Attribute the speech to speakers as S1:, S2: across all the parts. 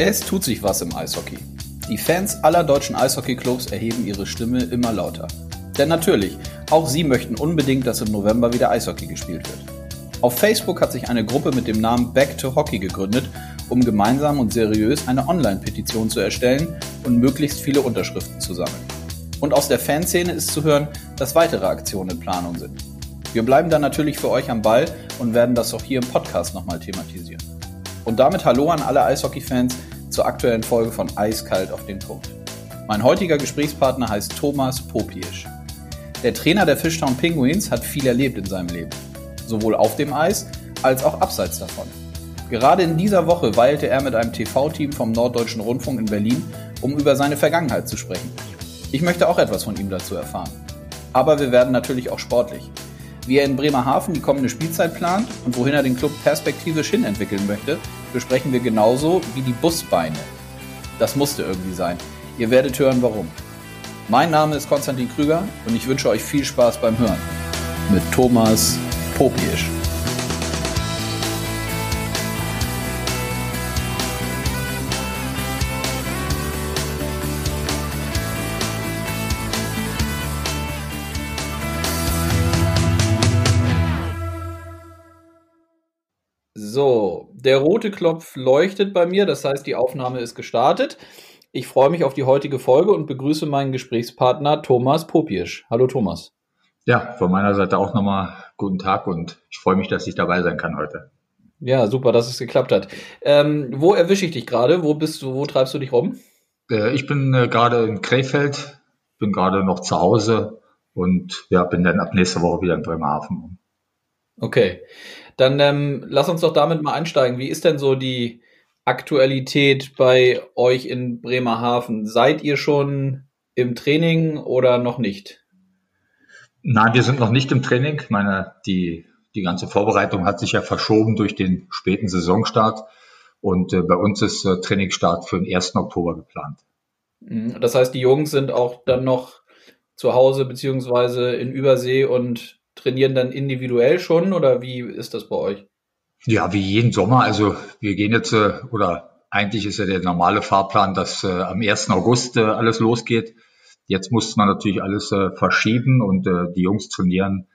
S1: Es tut sich was im Eishockey. Die Fans aller deutschen Eishockeyclubs erheben ihre Stimme immer lauter. Denn natürlich, auch sie möchten unbedingt, dass im November wieder Eishockey gespielt wird. Auf Facebook hat sich eine Gruppe mit dem Namen Back to Hockey gegründet, um gemeinsam und seriös eine Online-Petition zu erstellen und möglichst viele Unterschriften zu sammeln. Und aus der Fanszene ist zu hören, dass weitere Aktionen in Planung sind. Wir bleiben dann natürlich für euch am Ball und werden das auch hier im Podcast nochmal thematisieren. Und damit Hallo an alle Eishockey-Fans zur aktuellen Folge von Eiskalt auf den Punkt. Mein heutiger Gesprächspartner heißt Thomas Popiesch. Der Trainer der Fishtown Penguins hat viel erlebt in seinem Leben. Sowohl auf dem Eis als auch abseits davon. Gerade in dieser Woche weilte er mit einem TV-Team vom Norddeutschen Rundfunk in Berlin, um über seine Vergangenheit zu sprechen. Ich möchte auch etwas von ihm dazu erfahren. Aber wir werden natürlich auch sportlich wie er in Bremerhaven die kommende Spielzeit plant und wohin er den Club perspektivisch hin entwickeln möchte, besprechen wir genauso wie die Busbeine. Das musste irgendwie sein. Ihr werdet hören, warum. Mein Name ist Konstantin Krüger und ich wünsche euch viel Spaß beim Hören. Mit Thomas Popiesch. So, der rote Knopf leuchtet bei mir, das heißt, die Aufnahme ist gestartet. Ich freue mich auf die heutige Folge und begrüße meinen Gesprächspartner Thomas Popiesch. Hallo Thomas.
S2: Ja, von meiner Seite auch nochmal guten Tag und ich freue mich, dass ich dabei sein kann heute.
S1: Ja, super, dass es geklappt hat. Ähm, wo erwische ich dich gerade? Wo bist du, wo treibst du dich rum?
S2: Äh, ich bin äh, gerade in Krefeld, bin gerade noch zu Hause und ja, bin dann ab nächster Woche wieder in Bremerhaven.
S1: Okay. Dann ähm, lass uns doch damit mal einsteigen. Wie ist denn so die Aktualität bei euch in Bremerhaven? Seid ihr schon im Training oder noch nicht?
S2: Nein, wir sind noch nicht im Training. Ich meine, die, die ganze Vorbereitung hat sich ja verschoben durch den späten Saisonstart. Und äh, bei uns ist äh, Trainingsstart für den 1. Oktober geplant.
S1: Mhm. Das heißt, die Jungs sind auch dann noch zu Hause beziehungsweise in Übersee und trainieren dann individuell schon oder wie ist das bei euch?
S2: Ja, wie jeden Sommer. Also wir gehen jetzt, äh, oder eigentlich ist ja der normale Fahrplan, dass äh, am 1. August äh, alles losgeht. Jetzt muss man natürlich alles verschieben und die Jungs trainieren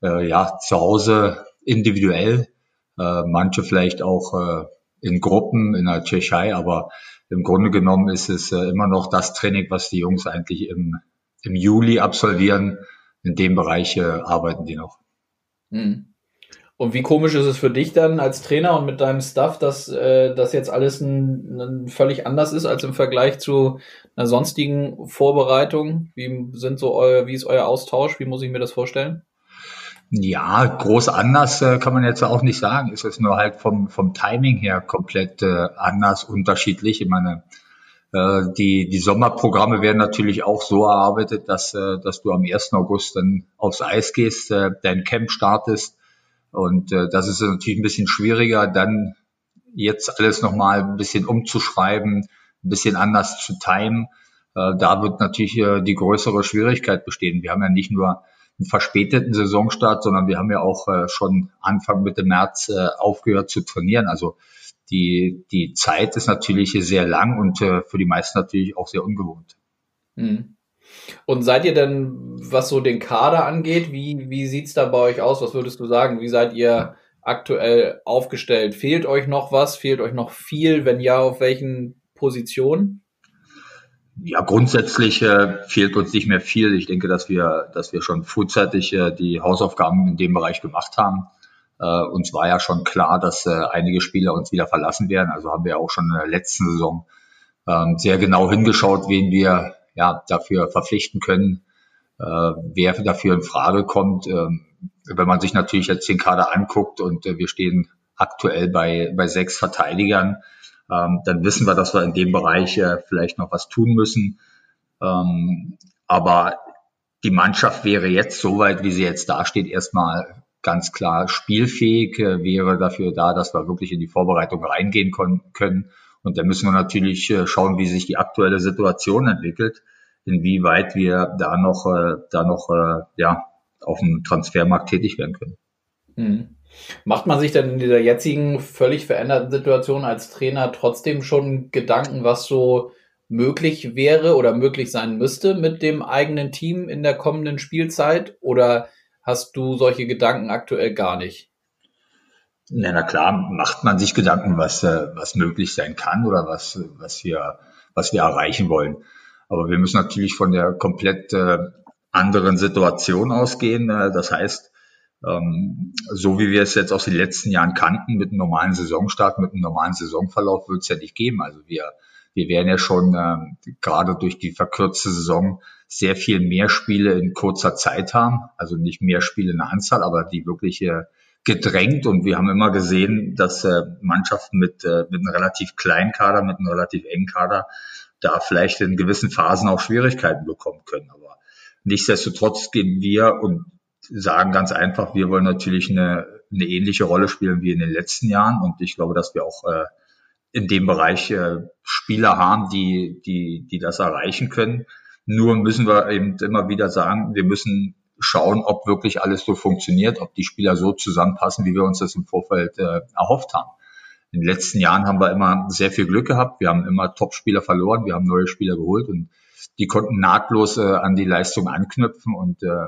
S2: ja zu Hause individuell. Manche vielleicht auch in Gruppen in der Tschechei, aber im Grunde genommen ist es immer noch das Training, was die Jungs eigentlich im, im Juli absolvieren in dem Bereich äh, arbeiten die noch.
S1: Hm. Und wie komisch ist es für dich dann als Trainer und mit deinem Staff, dass äh, das jetzt alles ein, ein völlig anders ist als im Vergleich zu einer sonstigen Vorbereitung? Wie sind so euer, wie ist euer Austausch? Wie muss ich mir das vorstellen?
S2: Ja, groß anders äh, kann man jetzt auch nicht sagen. Ist es nur halt vom, vom Timing her komplett äh, anders, unterschiedlich. Ich meine, die, die Sommerprogramme werden natürlich auch so erarbeitet, dass, äh, dass du am 1. August dann aufs Eis gehst, äh, dein Camp startest. Und äh, das ist natürlich ein bisschen schwieriger, dann jetzt alles nochmal ein bisschen umzuschreiben, ein bisschen anders zu timen. Äh, da wird natürlich äh, die größere Schwierigkeit bestehen. Wir haben ja nicht nur einen verspäteten Saisonstart, sondern wir haben ja auch äh, schon Anfang Mitte März äh, aufgehört zu trainieren. Also die, die Zeit ist natürlich sehr lang und äh, für die meisten natürlich auch sehr ungewohnt.
S1: Hm. Und seid ihr denn, was so den Kader angeht, wie, wie sieht's da bei euch aus? Was würdest du sagen? Wie seid ihr aktuell aufgestellt? Fehlt euch noch was? Fehlt euch noch viel? Wenn ja, auf welchen Positionen?
S2: Ja, grundsätzlich äh, fehlt uns nicht mehr viel. Ich denke, dass wir, dass wir schon frühzeitig äh, die Hausaufgaben in dem Bereich gemacht haben. Äh, uns war ja schon klar, dass äh, einige Spieler uns wieder verlassen werden. Also haben wir auch schon in der letzten Saison ähm, sehr genau hingeschaut, wen wir ja dafür verpflichten können, äh, wer dafür in Frage kommt. Ähm, wenn man sich natürlich jetzt den Kader anguckt und äh, wir stehen aktuell bei, bei sechs Verteidigern, ähm, dann wissen wir, dass wir in dem Bereich äh, vielleicht noch was tun müssen. Ähm, aber die Mannschaft wäre jetzt so weit, wie sie jetzt dasteht, erstmal ganz klar spielfähig, äh, wäre dafür da, dass wir wirklich in die Vorbereitung reingehen können. Und da müssen wir natürlich äh, schauen, wie sich die aktuelle Situation entwickelt, inwieweit wir da noch, äh, da noch ja, auf dem Transfermarkt tätig werden können.
S1: Mhm. Macht man sich denn in dieser jetzigen völlig veränderten Situation als Trainer trotzdem schon Gedanken, was so möglich wäre oder möglich sein müsste mit dem eigenen Team in der kommenden Spielzeit? Oder hast du solche Gedanken aktuell gar nicht?
S2: Na, na klar, macht man sich Gedanken, was, äh, was möglich sein kann oder was, was, wir, was wir erreichen wollen. Aber wir müssen natürlich von der komplett äh, anderen Situation ausgehen. Äh, das heißt, ähm, so wie wir es jetzt aus den letzten Jahren kannten, mit einem normalen Saisonstart, mit einem normalen Saisonverlauf, wird es ja nicht geben. Also wir, wir werden ja schon äh, gerade durch die verkürzte Saison sehr viel mehr Spiele in kurzer Zeit haben. Also nicht mehr Spiele in der Anzahl, aber die wirkliche gedrängt und wir haben immer gesehen, dass äh, Mannschaften mit, äh, mit einem relativ kleinen Kader, mit einem relativ engen Kader da vielleicht in gewissen Phasen auch Schwierigkeiten bekommen können. Aber nichtsdestotrotz gehen wir und sagen ganz einfach, wir wollen natürlich eine, eine ähnliche Rolle spielen wie in den letzten Jahren und ich glaube, dass wir auch äh, in dem Bereich äh, Spieler haben, die, die, die das erreichen können. Nur müssen wir eben immer wieder sagen, wir müssen schauen, ob wirklich alles so funktioniert, ob die Spieler so zusammenpassen, wie wir uns das im Vorfeld äh, erhofft haben. In den letzten Jahren haben wir immer sehr viel Glück gehabt. Wir haben immer Top-Spieler verloren, wir haben neue Spieler geholt und die konnten nahtlos äh, an die Leistung anknüpfen und äh,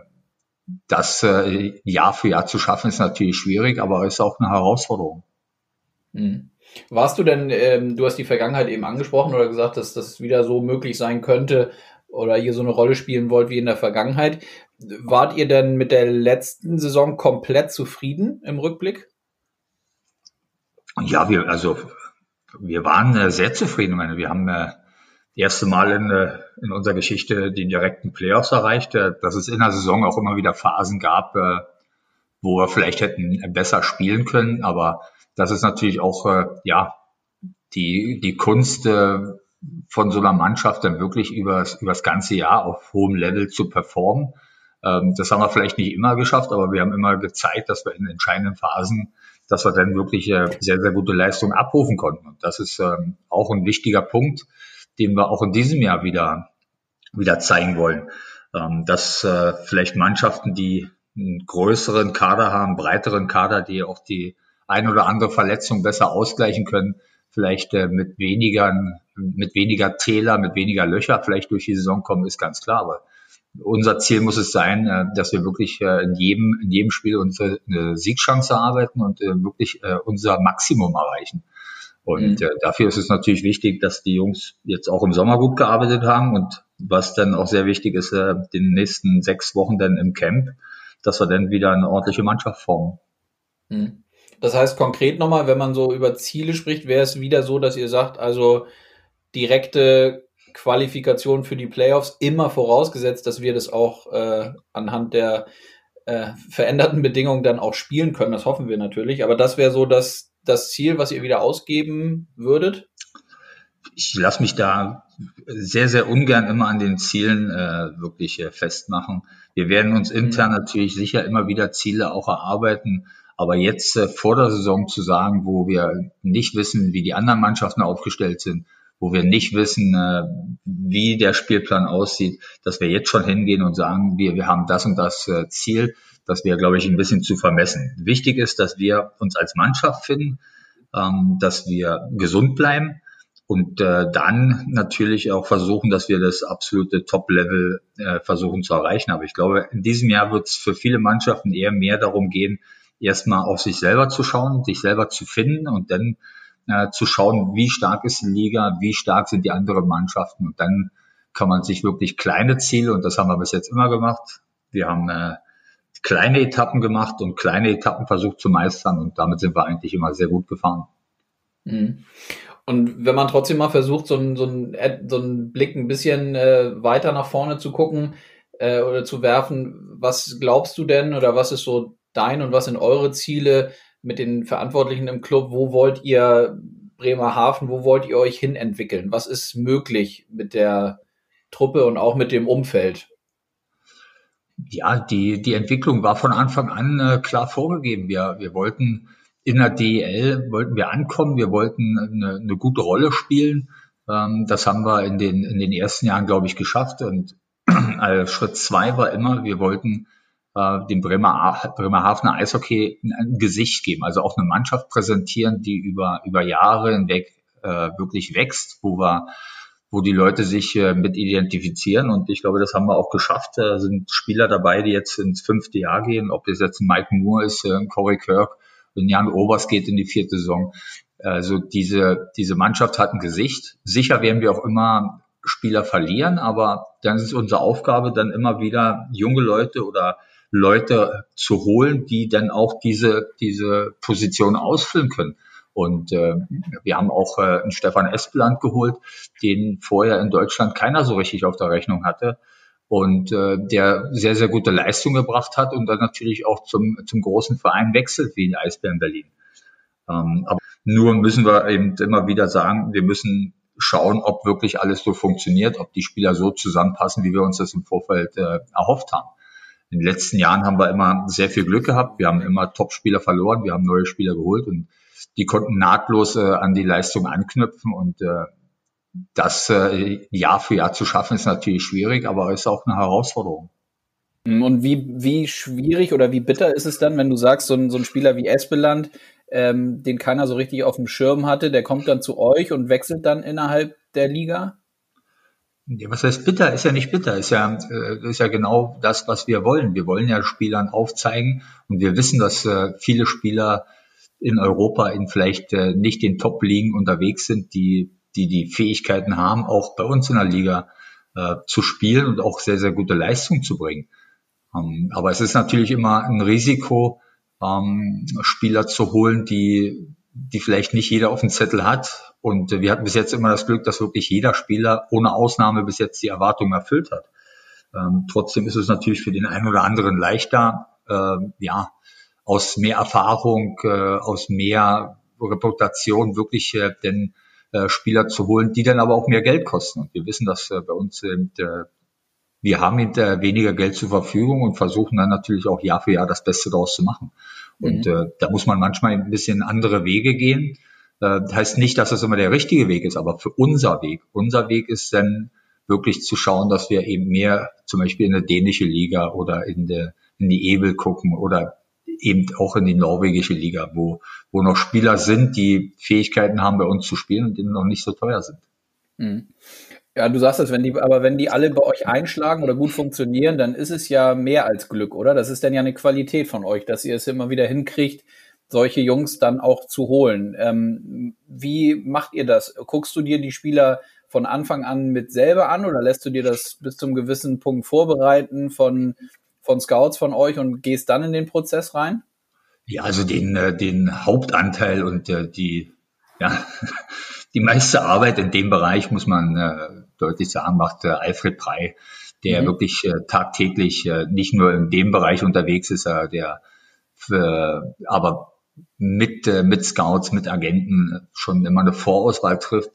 S2: das äh, Jahr für Jahr zu schaffen ist natürlich schwierig, aber ist auch eine Herausforderung.
S1: Mhm. Warst du denn, ähm, du hast die Vergangenheit eben angesprochen oder gesagt, dass das wieder so möglich sein könnte oder ihr so eine Rolle spielen wollt wie in der Vergangenheit. Wart ihr denn mit der letzten Saison komplett zufrieden im Rückblick?
S2: Ja, wir, also, wir waren äh, sehr zufrieden. Wir haben äh, erste Mal in, äh, in unserer Geschichte die direkten Playoffs erreicht, äh, dass es in der Saison auch immer wieder Phasen gab, äh, wo wir vielleicht hätten besser spielen können. Aber das ist natürlich auch, äh, ja, die, die Kunst, äh, von so einer Mannschaft dann wirklich übers, übers ganze Jahr auf hohem Level zu performen. Ähm, das haben wir vielleicht nicht immer geschafft, aber wir haben immer gezeigt, dass wir in entscheidenden Phasen, dass wir dann wirklich äh, sehr, sehr gute Leistungen abrufen konnten. Und das ist ähm, auch ein wichtiger Punkt, den wir auch in diesem Jahr wieder, wieder zeigen wollen. Ähm, dass äh, vielleicht Mannschaften, die einen größeren Kader haben, breiteren Kader, die auch die ein oder andere Verletzung besser ausgleichen können, vielleicht äh, mit weniger, mit weniger Täler, mit weniger Löcher vielleicht durch die Saison kommen, ist ganz klar. Aber unser Ziel muss es sein, äh, dass wir wirklich äh, in jedem, in jedem Spiel unsere eine Siegchance arbeiten und äh, wirklich äh, unser Maximum erreichen. Und mhm. äh, dafür ist es natürlich wichtig, dass die Jungs jetzt auch im Sommer gut gearbeitet haben und was dann auch sehr wichtig ist, äh, den nächsten sechs Wochen dann im Camp, dass wir dann wieder eine ordentliche Mannschaft formen.
S1: Mhm. Das heißt konkret nochmal, wenn man so über Ziele spricht, wäre es wieder so, dass ihr sagt, also direkte Qualifikation für die Playoffs immer vorausgesetzt, dass wir das auch äh, anhand der äh, veränderten Bedingungen dann auch spielen können. Das hoffen wir natürlich. Aber das wäre so das, das Ziel, was ihr wieder ausgeben würdet?
S2: Ich lasse mich da sehr, sehr ungern immer an den Zielen äh, wirklich äh, festmachen. Wir werden uns intern mhm. natürlich sicher immer wieder Ziele auch erarbeiten aber jetzt äh, vor der Saison zu sagen, wo wir nicht wissen, wie die anderen Mannschaften aufgestellt sind, wo wir nicht wissen, äh, wie der Spielplan aussieht, dass wir jetzt schon hingehen und sagen, wir, wir haben das und das äh, Ziel, das wäre, glaube ich, ein bisschen zu vermessen. Wichtig ist, dass wir uns als Mannschaft finden, ähm, dass wir gesund bleiben und äh, dann natürlich auch versuchen, dass wir das absolute Top-Level äh, versuchen zu erreichen. Aber ich glaube, in diesem Jahr wird es für viele Mannschaften eher mehr darum gehen, erstmal auf sich selber zu schauen, sich selber zu finden und dann äh, zu schauen, wie stark ist die Liga, wie stark sind die anderen Mannschaften und dann kann man sich wirklich kleine Ziele, und das haben wir bis jetzt immer gemacht, wir haben äh, kleine Etappen gemacht und kleine Etappen versucht zu meistern und damit sind wir eigentlich immer sehr gut gefahren.
S1: Mhm. Und wenn man trotzdem mal versucht, so einen so so einen Blick ein bisschen äh, weiter nach vorne zu gucken äh, oder zu werfen, was glaubst du denn oder was ist so dein und was sind eure Ziele mit den Verantwortlichen im Club? Wo wollt ihr Bremerhaven, wo wollt ihr euch hin entwickeln? Was ist möglich mit der Truppe und auch mit dem Umfeld?
S2: Ja, die, die Entwicklung war von Anfang an äh, klar vorgegeben. Wir, wir wollten in der DEL wollten wir ankommen, wir wollten eine, eine gute Rolle spielen. Ähm, das haben wir in den, in den ersten Jahren, glaube ich, geschafft. Und äh, Schritt zwei war immer, wir wollten äh, dem Bremer, Bremerhavener Eishockey ein Gesicht geben, also auch eine Mannschaft präsentieren, die über, über Jahre hinweg äh, wirklich wächst, wo wir wo die Leute sich äh, mit identifizieren. Und ich glaube, das haben wir auch geschafft. Da sind Spieler dabei, die jetzt ins fünfte Jahr gehen, ob das jetzt Mike Moore ist, äh, Corey Kirk, ein Jan Obers geht in die vierte Saison. Also diese, diese Mannschaft hat ein Gesicht. Sicher werden wir auch immer Spieler verlieren, aber dann ist unsere Aufgabe, dann immer wieder junge Leute oder Leute zu holen, die dann auch diese, diese Position ausfüllen können. Und äh, wir haben auch äh, einen Stefan Espeland geholt, den vorher in Deutschland keiner so richtig auf der Rechnung hatte und äh, der sehr, sehr gute Leistung gebracht hat und dann natürlich auch zum, zum großen Verein wechselt wie in Eisbären Berlin. Ähm, aber nur müssen wir eben immer wieder sagen, wir müssen schauen, ob wirklich alles so funktioniert, ob die Spieler so zusammenpassen, wie wir uns das im Vorfeld äh, erhofft haben. In den letzten Jahren haben wir immer sehr viel Glück gehabt. Wir haben immer Top-Spieler verloren, wir haben neue Spieler geholt und die konnten nahtlos äh, an die Leistung anknüpfen und äh, das äh, Jahr für Jahr zu schaffen ist natürlich schwierig, aber ist auch eine Herausforderung.
S1: Und wie, wie schwierig oder wie bitter ist es dann, wenn du sagst, so ein, so ein Spieler wie Espeland, ähm, den keiner so richtig auf dem Schirm hatte, der kommt dann zu euch und wechselt dann innerhalb der Liga?
S2: Was heißt bitter? Ist ja nicht bitter. Ist ja, äh, ist ja genau das, was wir wollen. Wir wollen ja Spielern aufzeigen und wir wissen, dass äh, viele Spieler in Europa in vielleicht äh, nicht den Top-Ligen unterwegs sind, die, die die Fähigkeiten haben, auch bei uns in der Liga zu spielen und auch sehr, sehr gute Leistung zu bringen. Ähm, aber es ist natürlich immer ein Risiko, ähm, Spieler zu holen, die, die vielleicht nicht jeder auf dem Zettel hat. Und wir hatten bis jetzt immer das Glück, dass wirklich jeder Spieler ohne Ausnahme bis jetzt die Erwartungen erfüllt hat. Ähm, trotzdem ist es natürlich für den einen oder anderen leichter, äh, ja, aus mehr Erfahrung, äh, aus mehr Reputation wirklich äh, denn äh, Spieler zu holen, die dann aber auch mehr Geld kosten. Und wir wissen, dass äh, bei uns äh, wir haben hinterher weniger Geld zur Verfügung und versuchen dann natürlich auch Jahr für Jahr das Beste daraus zu machen. Und mhm. äh, da muss man manchmal ein bisschen andere Wege gehen. Äh, heißt nicht, dass das immer der richtige Weg ist, aber für unser Weg. Unser Weg ist dann wirklich zu schauen, dass wir eben mehr zum Beispiel in der dänische Liga oder in, der, in die Ebel gucken oder eben auch in die norwegische Liga, wo, wo noch Spieler sind, die Fähigkeiten haben, bei uns zu spielen und die noch nicht so teuer sind.
S1: Mhm. Ja, du sagst es, wenn die, aber wenn die alle bei euch einschlagen oder gut funktionieren, dann ist es ja mehr als Glück, oder? Das ist dann ja eine Qualität von euch, dass ihr es immer wieder hinkriegt, solche Jungs dann auch zu holen. Ähm, wie macht ihr das? Guckst du dir die Spieler von Anfang an mit selber an oder lässt du dir das bis zum gewissen Punkt vorbereiten von, von Scouts von euch und gehst dann in den Prozess rein?
S2: Ja, also den, äh, den Hauptanteil und äh, die, ja, die meiste Arbeit in dem Bereich, muss man äh, deutlich sagen, macht Alfred Prey, der mhm. wirklich tagtäglich nicht nur in dem Bereich unterwegs ist, der für, aber mit, äh, mit Scouts, mit Agenten schon immer eine Vorauswahl trifft.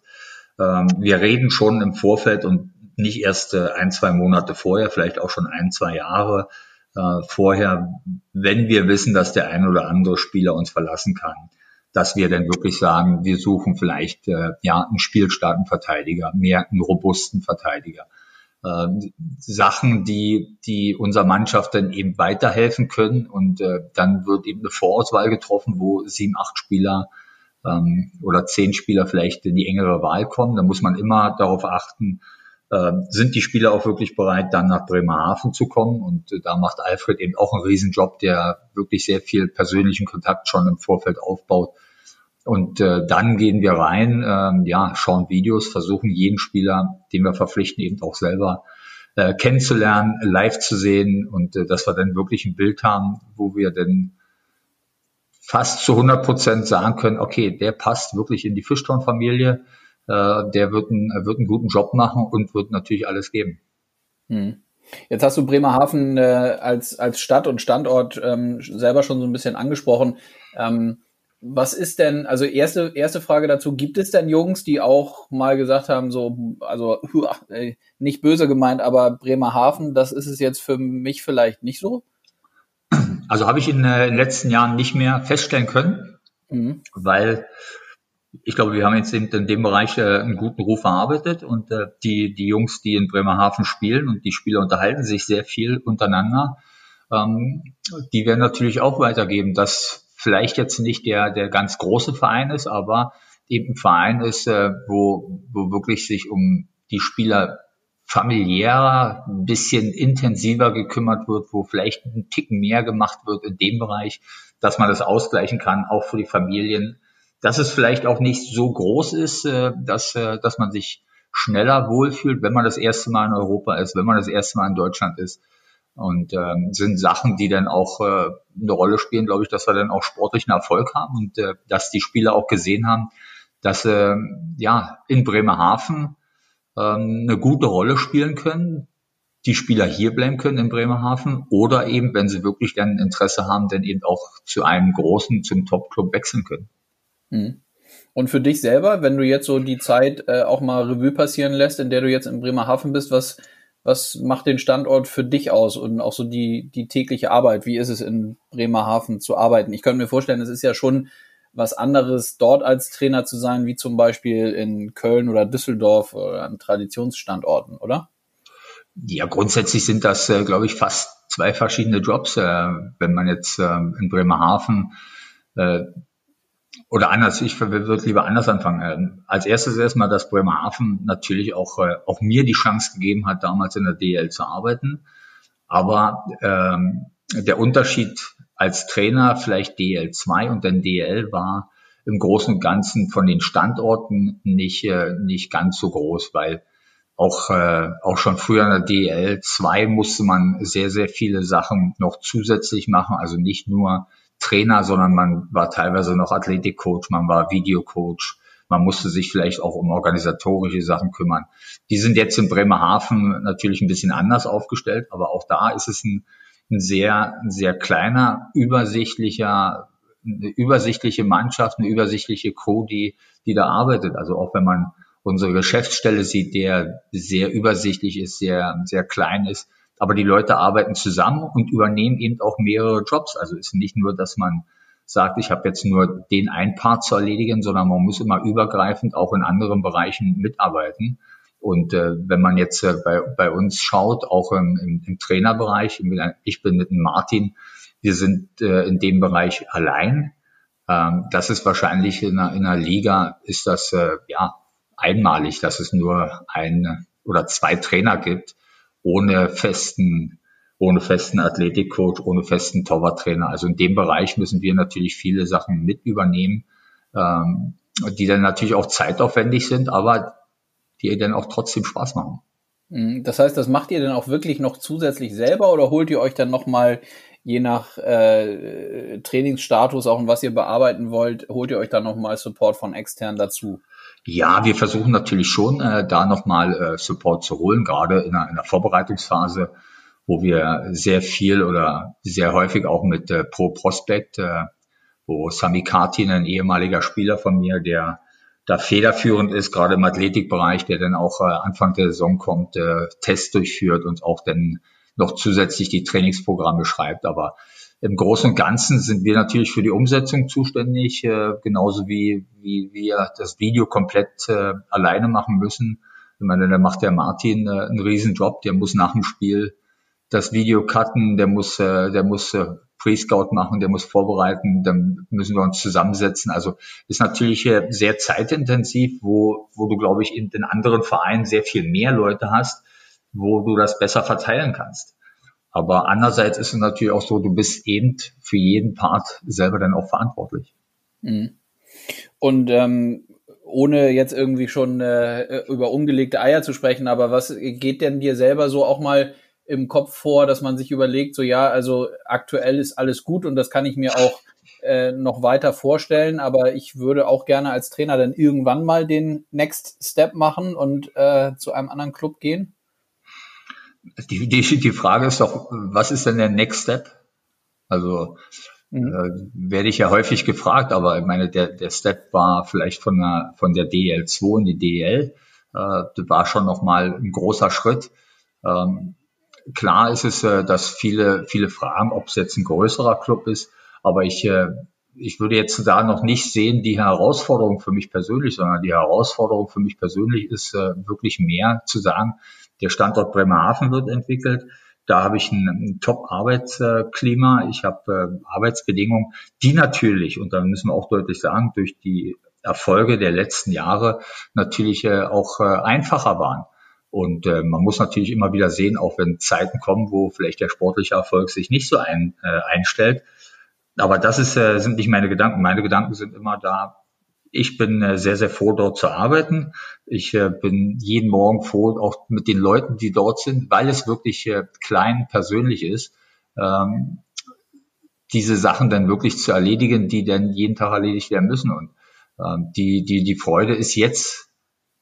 S2: Ähm, wir reden schon im Vorfeld und nicht erst äh, ein, zwei Monate vorher, vielleicht auch schon ein, zwei Jahre äh, vorher, wenn wir wissen, dass der ein oder andere Spieler uns verlassen kann dass wir dann wirklich sagen, wir suchen vielleicht äh, ja einen spielstarken Verteidiger, mehr einen robusten Verteidiger. Äh, Sachen, die, die unserer Mannschaft dann eben weiterhelfen können. Und äh, dann wird eben eine Vorauswahl getroffen, wo sieben, acht Spieler ähm, oder zehn Spieler vielleicht in die engere Wahl kommen. Da muss man immer darauf achten, äh, sind die Spieler auch wirklich bereit, dann nach Bremerhaven zu kommen. Und äh, da macht Alfred eben auch einen Riesenjob, der wirklich sehr viel persönlichen Kontakt schon im Vorfeld aufbaut. Und äh, dann gehen wir rein, äh, ja, schauen Videos, versuchen jeden Spieler, den wir verpflichten, eben auch selber äh, kennenzulernen, live zu sehen und äh, dass wir dann wirklich ein Bild haben, wo wir dann fast zu 100 Prozent sagen können, okay, der passt wirklich in die Fischtorn-Familie äh, der wird, ein, wird einen guten Job machen und wird natürlich alles geben.
S1: Hm. Jetzt hast du Bremerhaven äh, als, als Stadt und Standort ähm, selber schon so ein bisschen angesprochen. Ähm, was ist denn, also erste, erste Frage dazu, gibt es denn Jungs, die auch mal gesagt haben, so, also äh, nicht böse gemeint, aber Bremerhaven, das ist es jetzt für mich vielleicht nicht so?
S2: Also habe ich in, äh, den letzten Jahren nicht mehr feststellen können, mhm. weil ich glaube, wir haben jetzt in, in dem Bereich äh, einen guten Ruf erarbeitet und äh, die, die Jungs, die in Bremerhaven spielen und die Spieler unterhalten sich sehr viel untereinander. ähm, die werden natürlich auch weitergeben, dass vielleicht jetzt nicht der, der ganz große Verein ist, aber eben ein Verein ist, äh, wo, wo wirklich sich um die Spieler familiärer, ein bisschen intensiver gekümmert wird, wo vielleicht ein Ticken mehr gemacht wird in dem Bereich, dass man das ausgleichen kann, auch für die Familien. Dass es vielleicht auch nicht so groß ist, äh, dass, äh, dass man sich schneller wohlfühlt, wenn man das erste Mal in Europa ist, wenn man das erste Mal in Deutschland ist. Und ähm, sind Sachen, die dann auch äh, eine Rolle spielen, glaube ich, dass wir dann auch sportlichen Erfolg haben und äh, dass die Spieler auch gesehen haben, dass äh, ja in Bremerhaven ähm, eine gute Rolle spielen können, die Spieler hier bleiben können in Bremerhaven oder eben, wenn sie wirklich dann Interesse haben, dann eben auch zu einem großen, zum Top-Club wechseln können.
S1: Mhm. Und für dich selber, wenn du jetzt so die Zeit äh, auch mal Revue passieren lässt, in der du jetzt in Bremerhaven bist, was, was macht den Standort für dich aus und auch so die, die tägliche Arbeit? Wie ist es in Bremerhaven zu arbeiten? Ich könnte mir vorstellen, es ist ja schon was anderes, dort als Trainer zu sein, wie zum Beispiel in Köln oder Düsseldorf oder an Traditionsstandorten, oder?
S2: Ja, grundsätzlich sind das, äh, glaube ich, fast zwei verschiedene Jobs. Äh, wenn man jetzt äh, in Bremerhaven äh, oder anders, ich würde lieber anders anfangen. Als erstes erstmal, dass Bremerhaven natürlich auch, äh, auch mir die Chance gegeben hat, damals in der DL zu arbeiten. Aber ähm, der Unterschied als Trainer vielleicht DL2 und dann DL war im Großen und Ganzen von den Standorten nicht, äh, nicht ganz so groß, weil auch, äh, auch schon früher in der DL2 musste man sehr, sehr viele Sachen noch zusätzlich machen. Also nicht nur Trainer, sondern man war teilweise noch Athletikcoach, man war Videocoach, man musste sich vielleicht auch um organisatorische Sachen kümmern. Die sind jetzt in Bremerhaven natürlich ein bisschen anders aufgestellt, aber auch da ist es ein, ein sehr, sehr kleiner, übersichtlicher, eine übersichtliche Mannschaft, eine übersichtliche Crew, die, die da arbeitet. Also auch wenn man unsere Geschäftsstelle sieht, der sehr übersichtlich ist, sehr, sehr klein ist, aber die Leute arbeiten zusammen und übernehmen eben auch mehrere Jobs. Also ist nicht nur, dass man sagt, ich habe jetzt nur den einen Part zu erledigen, sondern man muss immer übergreifend auch in anderen Bereichen mitarbeiten. Und äh, wenn man jetzt äh, bei, bei uns schaut, auch im, im, im Trainerbereich, ich bin mit Martin, wir sind äh, in dem Bereich allein. Ähm, das ist wahrscheinlich in einer, in einer Liga, ist das äh, ja einmalig, dass es nur ein oder zwei Trainer gibt ohne festen, ohne festen Athletikcoach, ohne festen Torwarttrainer. Also in dem Bereich müssen wir natürlich viele Sachen mit übernehmen, ähm, die dann natürlich auch zeitaufwendig sind, aber die dann auch trotzdem Spaß machen.
S1: Mhm. Das heißt, das macht ihr dann auch wirklich noch zusätzlich selber oder holt ihr euch dann nochmal je nach äh, Trainingsstatus auch und was ihr bearbeiten wollt, holt ihr euch dann nochmal Support von extern dazu?
S2: Ja, wir versuchen natürlich schon, äh, da nochmal äh, Support zu holen, gerade in einer, in einer Vorbereitungsphase, wo wir sehr viel oder sehr häufig auch mit äh, Pro Prospect, äh, wo Sami Kartin, ein ehemaliger Spieler von mir, der da federführend ist, gerade im Athletikbereich, der dann auch äh, Anfang der Saison kommt, äh, Tests durchführt und auch dann noch zusätzlich die Trainingsprogramme schreibt. Aber im Großen und Ganzen sind wir natürlich für die Umsetzung zuständig, äh, genauso wie, wie wir das Video komplett äh, alleine machen müssen. Ich meine, da macht der Martin äh, einen riesen Job, der muss nach dem Spiel das Video cutten, der muss, äh, der muss äh, Pre-Scout machen, der muss vorbereiten, dann müssen wir uns zusammensetzen. Also ist natürlich äh, sehr zeitintensiv, wo, wo du, glaube ich, in den anderen Vereinen sehr viel mehr Leute hast, wo du das besser verteilen kannst. Aber andererseits ist es natürlich auch so, du bist eben für jeden Part selber dann auch verantwortlich.
S1: Mhm. Und ähm, ohne jetzt irgendwie schon äh, über umgelegte Eier zu sprechen, aber was geht denn dir selber so auch mal im Kopf vor, dass man sich überlegt, so ja, also aktuell ist alles gut und das kann ich mir auch äh, noch weiter vorstellen, aber ich würde auch gerne als Trainer dann irgendwann mal den Next Step machen und äh, zu einem anderen Club gehen?
S2: Die, die, die Frage ist doch, was ist denn der Next Step? Also mhm. äh, werde ich ja häufig gefragt, aber ich meine, der, der Step war vielleicht von der, von der DL2 in die DL. Äh, das war schon nochmal ein großer Schritt. Ähm, klar ist es, äh, dass viele, viele fragen, ob es jetzt ein größerer Club ist, aber ich, äh, ich würde jetzt da noch nicht sehen, die Herausforderung für mich persönlich, sondern die Herausforderung für mich persönlich ist äh, wirklich mehr zu sagen, der Standort Bremerhaven wird entwickelt. Da habe ich ein, Top-Arbeitsklima, ich habe äh, Arbeitsbedingungen, die natürlich, und da müssen wir auch deutlich sagen, durch die Erfolge der letzten Jahre natürlich äh, auch äh, einfacher waren. Und man muss natürlich immer wieder sehen, auch wenn Zeiten kommen, wo vielleicht der sportliche Erfolg sich nicht so ein, einstellt. Aber das ist, sind nicht meine Gedanken. Meine Gedanken sind immer da. Ich bin äh, sehr, sehr froh, dort zu arbeiten. Ich äh, bin jeden Morgen froh, auch mit den Leuten, die dort sind, weil es wirklich äh, klein persönlich ist, ähm, diese Sachen dann wirklich zu erledigen, die dann jeden Tag erledigt werden müssen. Und ähm, die, die, die Freude ist jetzt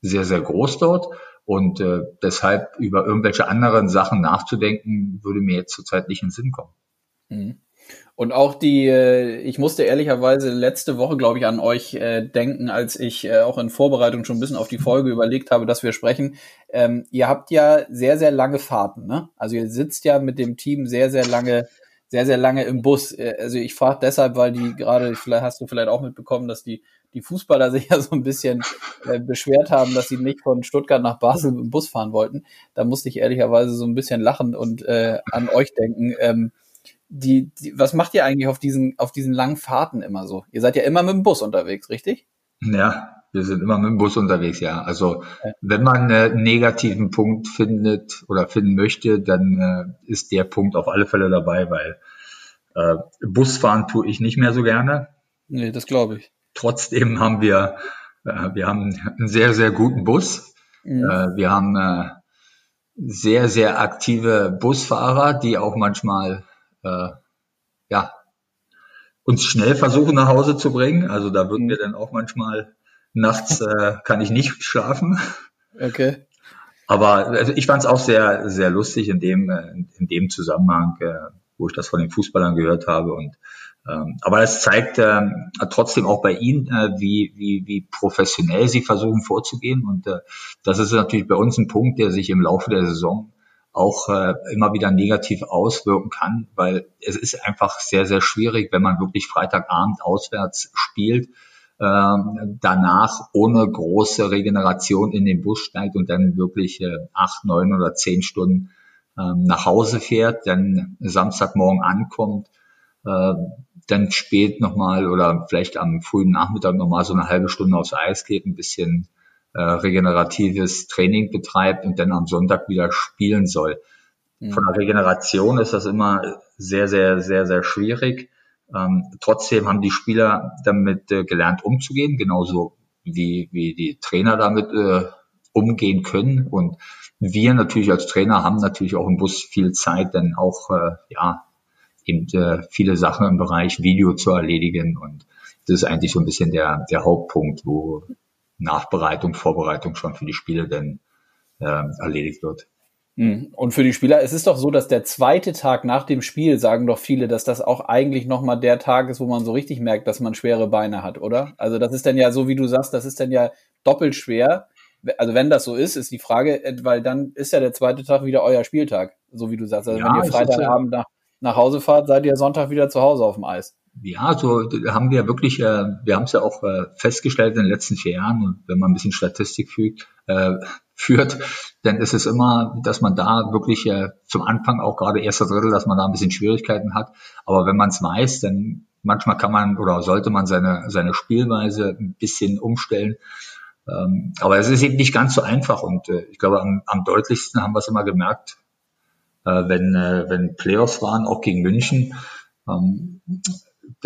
S2: sehr, sehr groß dort. Und deshalb über irgendwelche anderen Sachen nachzudenken, würde mir jetzt zurzeit nicht in den Sinn kommen.
S1: Mhm. Und auch die, äh, ich musste ehrlicherweise letzte Woche, glaube ich, an euch äh, denken, als ich äh, auch in Vorbereitung schon ein bisschen auf die Folge überlegt habe, dass wir sprechen. Ähm, ihr habt ja sehr, sehr lange Fahrten, ne? Also ihr sitzt ja mit dem Team sehr, sehr lange, sehr, sehr lange im Bus. Also ich frage deshalb, weil die gerade, vielleicht hast du vielleicht auch mitbekommen, dass die die Fußballer sich ja so ein bisschen äh, beschwert haben, dass sie nicht von Stuttgart nach Basel dem Bus fahren wollten. Da musste ich ehrlicherweise so ein bisschen lachen und äh, an euch denken. Ähm, die, die, was macht ihr eigentlich auf diesen, auf diesen langen Fahrten immer so? Ihr seid ja immer mit dem Bus unterwegs, richtig?
S2: Ja, wir sind immer mit dem Bus unterwegs, ja. Also ja. wenn man einen negativen Punkt findet oder finden möchte, dann äh, ist der Punkt auf alle Fälle dabei, weil äh, Busfahren tue ich nicht mehr so gerne.
S1: Nee, das glaube ich.
S2: Trotzdem haben wir, äh, wir haben einen sehr, sehr guten Bus. Mhm. Äh, wir haben äh, sehr, sehr aktive Busfahrer, die auch manchmal äh, ja, uns schnell versuchen nach Hause zu bringen. Also da würden wir dann auch manchmal nachts äh, kann ich nicht schlafen.
S1: Okay.
S2: Aber also ich fand es auch sehr, sehr lustig in dem, äh, in dem Zusammenhang, äh, wo ich das von den Fußballern gehört habe. Und ähm, aber es zeigt ähm, trotzdem auch bei Ihnen, äh, wie, wie, wie professionell Sie versuchen vorzugehen. Und äh, das ist natürlich bei uns ein Punkt, der sich im Laufe der Saison auch äh, immer wieder negativ auswirken kann, weil es ist einfach sehr, sehr schwierig, wenn man wirklich Freitagabend auswärts spielt, ähm, danach ohne große Regeneration in den Bus steigt und dann wirklich äh, acht, neun oder zehn Stunden ähm, nach Hause fährt, dann Samstagmorgen ankommt, äh, dann spät nochmal oder vielleicht am frühen Nachmittag nochmal so eine halbe Stunde aufs Eis geht, ein bisschen äh, regeneratives Training betreibt und dann am Sonntag wieder spielen soll. Mhm. Von der Regeneration ist das immer sehr, sehr, sehr, sehr schwierig. Ähm, trotzdem haben die Spieler damit äh, gelernt umzugehen, genauso wie, wie die Trainer damit äh, umgehen können. Und wir natürlich als Trainer haben natürlich auch im Bus viel Zeit, denn auch äh, ja eben äh, viele Sachen im Bereich Video zu erledigen. Und das ist eigentlich so ein bisschen der, der Hauptpunkt, wo Nachbereitung, Vorbereitung schon für die Spiele denn äh, erledigt wird.
S1: Hm. Und für die Spieler, es ist doch so, dass der zweite Tag nach dem Spiel, sagen doch viele, dass das auch eigentlich nochmal der Tag ist, wo man so richtig merkt, dass man schwere Beine hat, oder? Also das ist dann ja so, wie du sagst, das ist dann ja doppelt schwer. Also wenn das so ist, ist die Frage, weil dann ist ja der zweite Tag wieder euer Spieltag, so wie du sagst. Also ja, wenn ihr Freitagabend nach, nach Hause fahrt, seid ihr Sonntag wieder zu Hause auf dem Eis.
S2: Ja, so haben wir wirklich, äh, wir haben es ja auch äh, festgestellt in den letzten vier Jahren und wenn man ein bisschen Statistik fügt, äh, führt, dann ist es immer, dass man da wirklich äh, zum Anfang auch gerade erster Drittel, dass man da ein bisschen Schwierigkeiten hat. Aber wenn man es weiß, dann manchmal kann man oder sollte man seine, seine Spielweise ein bisschen umstellen. Ähm, aber es ist eben nicht ganz so einfach und äh, ich glaube, am, am deutlichsten haben wir es immer gemerkt, äh, wenn, äh, wenn Playoffs waren, auch gegen München. Ähm,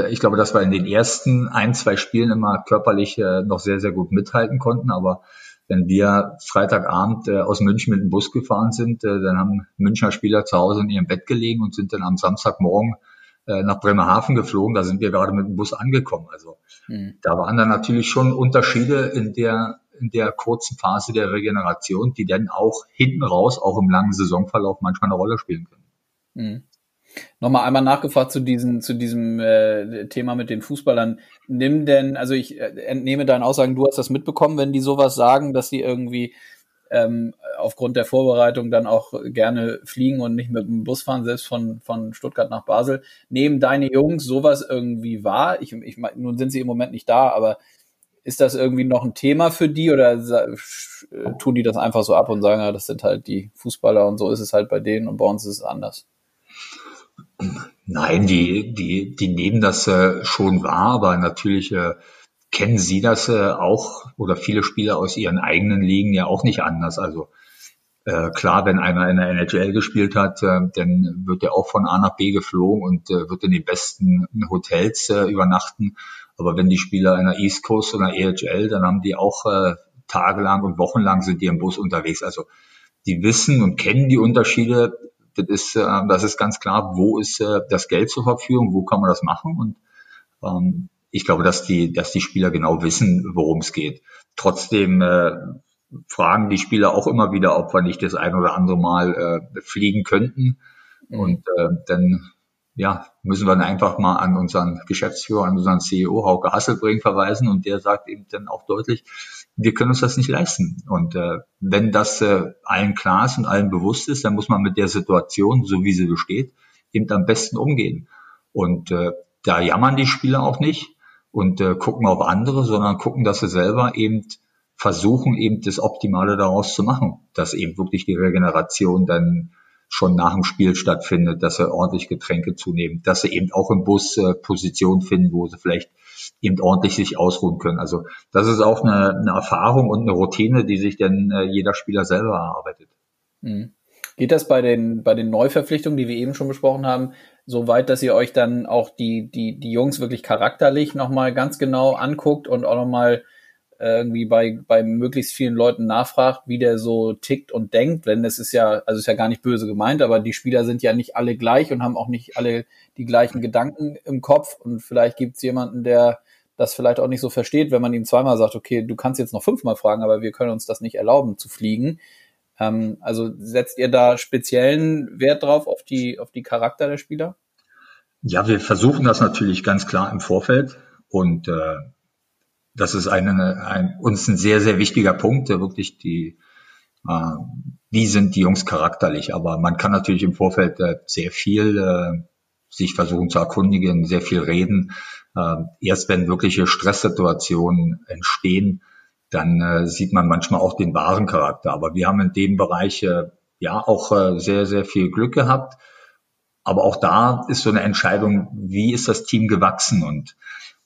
S2: ich glaube, dass wir in den ersten ein, zwei Spielen immer körperlich äh, noch sehr, sehr gut mithalten konnten. Aber wenn wir Freitagabend äh, aus München mit dem Bus gefahren sind, äh, dann haben Münchner Spieler zu Hause in ihrem Bett gelegen und sind dann am Samstagmorgen nach Bremerhaven geflogen. Da sind wir gerade mit dem Bus angekommen. Also mhm. da waren dann natürlich schon Unterschiede in der in der kurzen Phase der Regeneration, die dann auch hinten raus, auch im langen Saisonverlauf manchmal eine Rolle spielen können.
S1: Mhm. Nochmal einmal nachgefragt zu diesem, zu diesem äh, Thema mit den Fußballern. Nimm denn, also ich äh, entnehme deinen Aussagen, du hast das mitbekommen, wenn die sowas sagen, dass sie irgendwie ähm, aufgrund der Vorbereitung dann auch gerne fliegen und nicht mit dem Bus fahren, selbst von, von Stuttgart nach Basel. Nehmen deine Jungs sowas irgendwie wahr? Ich, ich nun sind sie im Moment nicht da, aber ist das irgendwie noch ein Thema für die oder tun die das einfach so ab und sagen, ja, das sind halt die Fußballer und so ist es halt bei denen und bei uns ist es anders?
S2: Nein, die, die, die nehmen das äh, schon wahr, aber natürlich äh, kennen sie das äh, auch oder viele Spieler aus ihren eigenen Ligen ja auch nicht anders. Also äh, klar, wenn einer in der NHL gespielt hat, äh, dann wird er auch von A nach B geflogen und äh, wird in den besten Hotels äh, übernachten. Aber wenn die Spieler in der East Coast oder EHL, dann haben die auch äh, tagelang und wochenlang sind die im Bus unterwegs. Also die wissen und kennen die Unterschiede. Das ist, äh, das ist ganz klar, wo ist äh, das Geld zur Verfügung, wo kann man das machen. Und ähm, ich glaube, dass die, dass die Spieler genau wissen, worum es geht. Trotzdem äh, fragen die Spieler auch immer wieder, ob wir nicht das ein oder andere Mal äh, fliegen könnten. Mhm. Und äh, dann ja, müssen wir dann einfach mal an unseren Geschäftsführer, an unseren CEO Hauke Hasselbring verweisen und der sagt eben dann auch deutlich, wir können uns das nicht leisten. Und äh, wenn das äh, allen klar ist und allen bewusst ist, dann muss man mit der Situation, so wie sie besteht, eben am besten umgehen. Und äh, da jammern die Spieler auch nicht und äh, gucken auf andere, sondern gucken, dass sie selber eben versuchen, eben das Optimale daraus zu machen, dass eben wirklich die Regeneration dann schon nach dem Spiel stattfindet, dass sie ordentlich Getränke zunehmen, dass sie eben auch im Bus äh, Position finden, wo sie vielleicht eben ordentlich sich ausruhen können. Also das ist auch eine, eine Erfahrung und eine Routine, die sich dann äh, jeder Spieler selber erarbeitet.
S1: Mhm. Geht das bei den, bei den Neuverpflichtungen, die wir eben schon besprochen haben, so weit, dass ihr euch dann auch die, die, die Jungs wirklich charakterlich nochmal ganz genau anguckt und auch nochmal irgendwie bei, bei möglichst vielen Leuten nachfragt, wie der so tickt und denkt, denn es ist ja, also ist ja gar nicht böse gemeint, aber die Spieler sind ja nicht alle gleich und haben auch nicht alle die gleichen Gedanken im Kopf und vielleicht gibt es jemanden, der das vielleicht auch nicht so versteht, wenn man ihm zweimal sagt, okay, du kannst jetzt noch fünfmal fragen, aber wir können uns das nicht erlauben zu fliegen. Ähm, also setzt ihr da speziellen Wert drauf auf die, auf die Charakter der Spieler?
S2: Ja, wir versuchen das natürlich ganz klar im Vorfeld und äh, das ist eine, ein, uns ein sehr, sehr wichtiger Punkt, der wirklich die, äh, wie sind die Jungs charakterlich. Aber man kann natürlich im Vorfeld äh, sehr viel äh, sich versuchen zu erkundigen, sehr viel reden. Äh, erst wenn wirkliche Stresssituationen entstehen, dann äh, sieht man manchmal auch den wahren Charakter. Aber wir haben in dem Bereich äh, ja auch äh, sehr, sehr viel Glück gehabt. Aber auch da ist so eine Entscheidung, wie ist das Team gewachsen? Und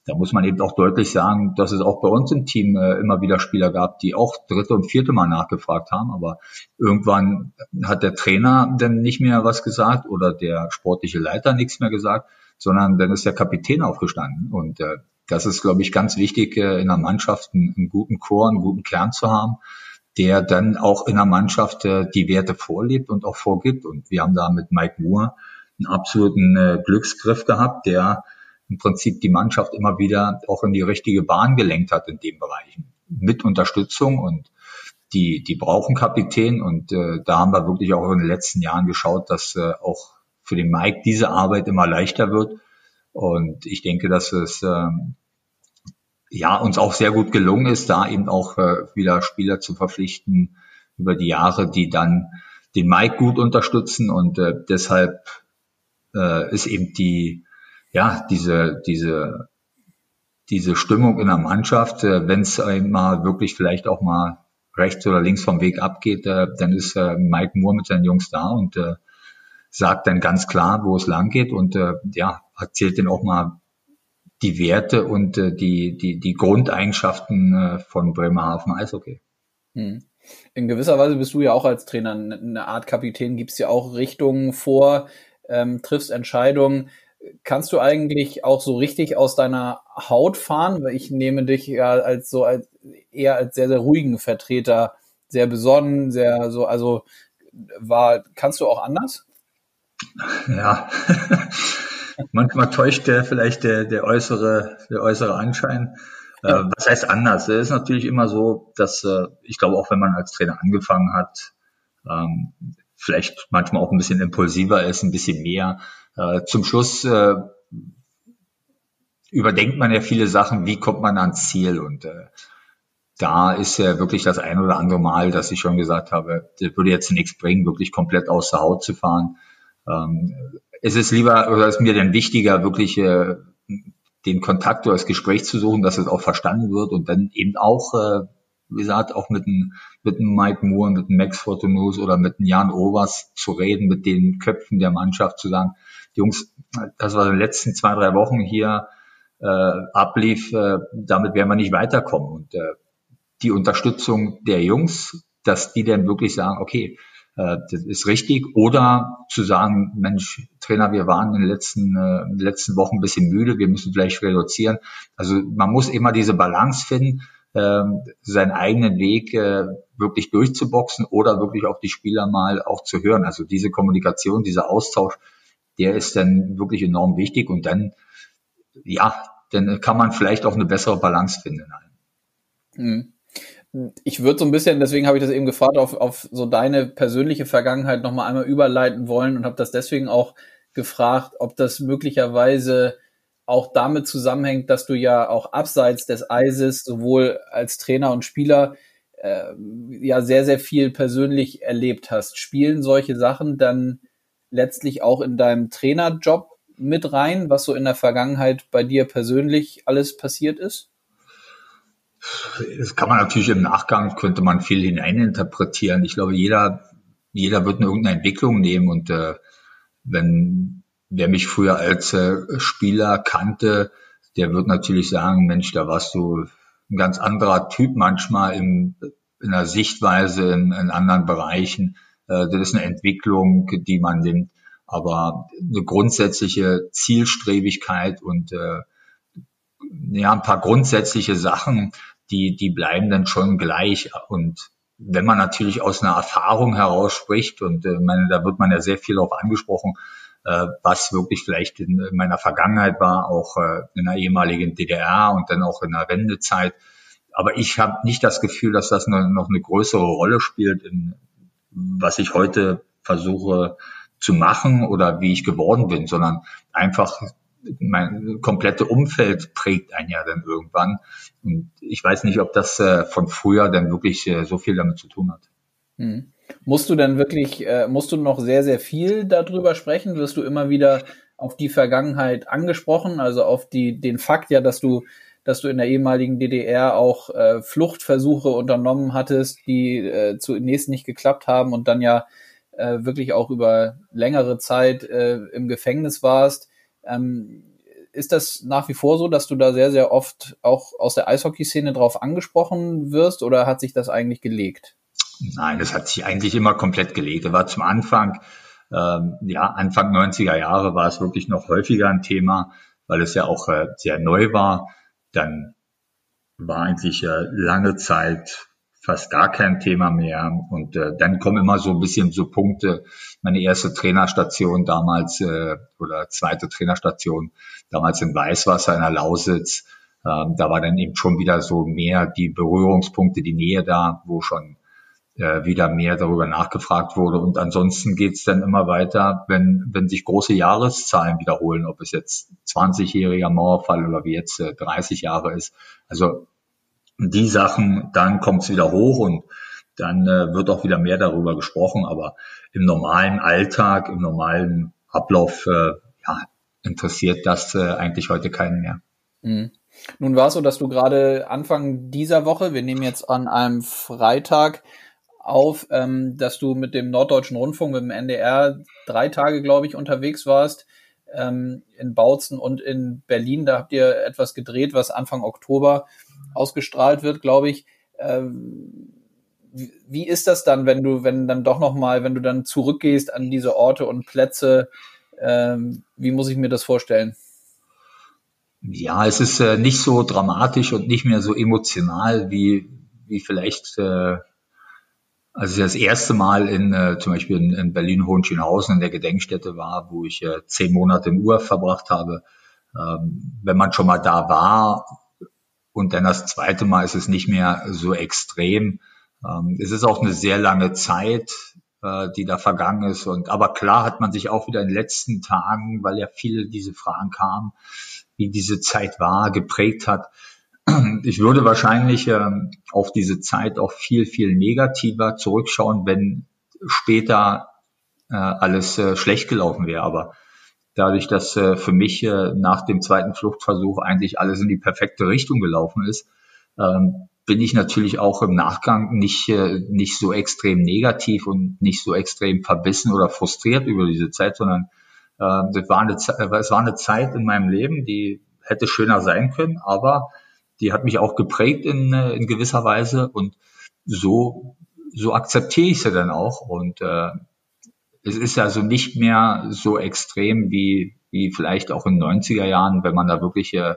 S2: da muss man eben auch deutlich sagen, dass es auch bei uns im Team äh, immer wieder Spieler gab, die auch dritte und vierte Mal nachgefragt haben. Aber irgendwann hat der Trainer dann nicht mehr was gesagt oder der sportliche Leiter nichts mehr gesagt, sondern dann ist der Kapitän aufgestanden. Und äh, das ist, glaube ich, ganz wichtig, äh, in der Mannschaft einen, einen, guten Chor, einen guten Kern zu haben, der dann auch in der Mannschaft äh, die Werte vorlebt und auch vorgibt. Und wir haben da mit Mike Moore einen absoluten äh, Glücksgriff gehabt, der im Prinzip die Mannschaft immer wieder auch in die richtige Bahn gelenkt hat in dem Bereich. Mit Unterstützung und die, die brauchen Kapitän und äh, da haben wir wirklich auch in den letzten Jahren geschaut, dass äh, auch für den Mike diese Arbeit immer leichter wird. Und ich denke, dass es ähm, ja uns auch sehr gut gelungen ist, da eben auch äh, wieder Spieler zu verpflichten über die Jahre, die dann den Mike gut unterstützen und äh, deshalb äh, ist eben die ja, diese, diese, diese Stimmung in der Mannschaft, äh, wenn es einmal wirklich vielleicht auch mal rechts oder links vom Weg abgeht, äh, dann ist äh, Mike Moore mit seinen Jungs da und sagt dann ganz klar, wo es lang geht und ja, erzählt dann auch mal die Werte und die, die, die Grundeigenschaften von Bremerhaven Eishockey.
S1: Hm. In gewisser Weise bist du ja auch als Trainer eine Art Kapitän, gibst ja auch Richtungen vor, ähm, triffst Entscheidungen kannst du eigentlich auch so richtig aus deiner Haut fahren? Weil ich nehme dich ja als so als eher als sehr, sehr ruhigen Vertreter, sehr besonnen, sehr so, also war, kannst du auch anders?
S2: Ja. Manchmal täuscht der vielleicht der, der äußere, der äußere Anschein. Äh, ja. was heißt anders? Es ist natürlich immer so, dass äh, ich glaube, auch wenn man als Trainer angefangen hat, ähm, vielleicht manchmal auch ein bisschen impulsiver ist, ein bisschen mehr zum Schluss äh, überdenkt man ja viele Sachen, wie kommt man ans Ziel und äh, da ist ja wirklich das ein oder andere Mal, dass ich schon gesagt habe, das würde jetzt nichts bringen, wirklich komplett aus der Haut zu fahren. Ähm, es ist lieber oder ist mir dann wichtiger, wirklich äh, den Kontakt oder das Gespräch zu suchen, dass es auch verstanden wird und dann eben auch, äh, wie gesagt, auch mit einem mit Mike Moore, mit einem Max Fortunus oder mit einem Jan Overs zu reden, mit den Köpfen der Mannschaft zu sagen, Jungs, das was in den letzten zwei, drei Wochen hier äh, ablief, äh, damit werden wir nicht weiterkommen. Und äh, die Unterstützung der Jungs, dass die dann wirklich sagen, okay, äh, das ist richtig. Oder zu sagen, Mensch, Trainer, wir waren in den letzten, äh, in den letzten Wochen ein bisschen müde, wir müssen vielleicht reduzieren. Also man muss immer diese Balance finden, äh, seinen eigenen Weg äh, wirklich durchzuboxen oder wirklich auf die Spieler mal auch zu hören. Also diese Kommunikation, dieser Austausch, der ist dann wirklich enorm wichtig und dann, ja, dann kann man vielleicht auch eine bessere Balance finden.
S1: Mhm ich würde so ein bisschen, deswegen habe ich das eben gefragt, auf, auf so deine persönliche Vergangenheit nochmal einmal überleiten wollen und habe das deswegen auch gefragt, ob das möglicherweise auch damit zusammenhängt, dass du ja auch abseits des Eises sowohl als Trainer und Spieler äh, ja sehr, sehr viel persönlich erlebt hast. Spielen solche Sachen dann letztlich auch in deinem Trainerjob mit rein, was so in der Vergangenheit bei dir persönlich alles passiert ist?
S2: Das kann man natürlich im Nachgang, könnte man viel hineininterpretieren. Ich glaube, jeder, jeder wird eine irgendeine Entwicklung nehmen und äh, wenn wer mich früher als äh, Spieler kannte, der wird natürlich sagen, Mensch, da warst du ein ganz anderer Typ manchmal im, in der Sichtweise in, in anderen Bereichen. Äh, das ist eine Entwicklung, die man nimmt, aber eine grundsätzliche Zielstrebigkeit und äh, ja, ein paar grundsätzliche Sachen, die, die bleiben dann schon gleich. Und wenn man natürlich aus einer Erfahrung heraus spricht, und äh, meine, da wird man ja sehr viel darauf angesprochen, äh, was wirklich vielleicht in, in meiner Vergangenheit war, auch äh, in der ehemaligen DDR und dann auch in der Wendezeit. Aber ich habe nicht das Gefühl, dass das eine, noch eine größere Rolle spielt, in, was ich heute versuche zu machen oder wie ich geworden bin, sondern einfach mein komplette Umfeld prägt einen ja dann irgendwann. Und ich weiß nicht, ob das äh, von früher dann wirklich äh, so viel damit zu tun hat.
S1: Hm. Musst du denn wirklich, äh, musst du noch sehr, sehr viel darüber sprechen? Wirst du immer wieder auf die Vergangenheit angesprochen, also auf die, den Fakt ja, dass du, dass du in der ehemaligen DDR auch äh, Fluchtversuche unternommen hattest, die äh, zunächst nicht geklappt haben und dann ja äh, wirklich auch über längere Zeit äh, im Gefängnis warst. Ähm, ist das nach wie vor so, dass du da sehr, sehr oft auch aus der Eishockeyszene drauf angesprochen wirst oder hat sich das eigentlich gelegt?
S2: Nein, das hat sich eigentlich immer komplett gelegt. Das war zum Anfang, ähm, ja, Anfang 90er Jahre war es wirklich noch häufiger ein Thema, weil es ja auch äh, sehr neu war. Dann war eigentlich äh, lange Zeit fast gar kein Thema mehr. Und äh, dann kommen immer so ein bisschen so Punkte. Meine erste Trainerstation damals äh, oder zweite Trainerstation damals in Weißwasser in der Lausitz. Ähm, da war dann eben schon wieder so mehr die Berührungspunkte, die Nähe da, wo schon äh, wieder mehr darüber nachgefragt wurde. Und ansonsten geht's dann immer weiter, wenn, wenn sich große Jahreszahlen wiederholen, ob es jetzt 20-jähriger Mauerfall oder wie jetzt äh, 30 Jahre ist. Also die Sachen, dann kommt es wieder hoch und dann äh, wird auch wieder mehr darüber gesprochen. Aber im normalen Alltag, im normalen Ablauf, äh, ja, interessiert das äh, eigentlich heute keinen mehr.
S1: Mhm. Nun war es so, dass du gerade Anfang dieser Woche, wir nehmen jetzt an einem Freitag auf, ähm, dass du mit dem Norddeutschen Rundfunk, mit dem NDR drei Tage, glaube ich, unterwegs warst ähm, in Bautzen und in Berlin. Da habt ihr etwas gedreht, was Anfang Oktober ausgestrahlt wird, glaube ich. Ähm, wie ist das dann, wenn du, wenn dann doch nochmal, wenn du dann zurückgehst an diese Orte und Plätze? Ähm, wie muss ich mir das vorstellen?
S2: Ja, es ist äh, nicht so dramatisch und nicht mehr so emotional wie, wie vielleicht, äh, als ich das erste Mal in, äh, zum Beispiel in, in Berlin-Hohenschönhausen in der Gedenkstätte war, wo ich äh, zehn Monate im Ur verbracht habe. Ähm, wenn man schon mal da war, und dann das zweite Mal ist es nicht mehr so extrem. Ähm, es ist auch eine sehr lange Zeit, äh, die da vergangen ist. Und aber klar hat man sich auch wieder in den letzten Tagen, weil ja viele diese Fragen kamen, wie diese Zeit war, geprägt hat. Ich würde wahrscheinlich ähm, auf diese Zeit auch viel, viel negativer zurückschauen, wenn später äh, alles äh, schlecht gelaufen wäre. Aber dadurch, dass äh, für mich äh, nach dem zweiten Fluchtversuch eigentlich alles in die perfekte Richtung gelaufen ist, ähm, bin ich natürlich auch im Nachgang nicht, äh, nicht so extrem negativ und nicht so extrem verbissen oder frustriert über diese Zeit, sondern äh, das war eine, es war eine Zeit in meinem Leben, die hätte schöner sein können, aber die hat mich auch geprägt in, äh, in gewisser Weise und so, so akzeptiere ich sie dann auch und äh, es ist also nicht mehr so extrem wie, wie vielleicht auch in den 90er Jahren, wenn man da wirklich äh,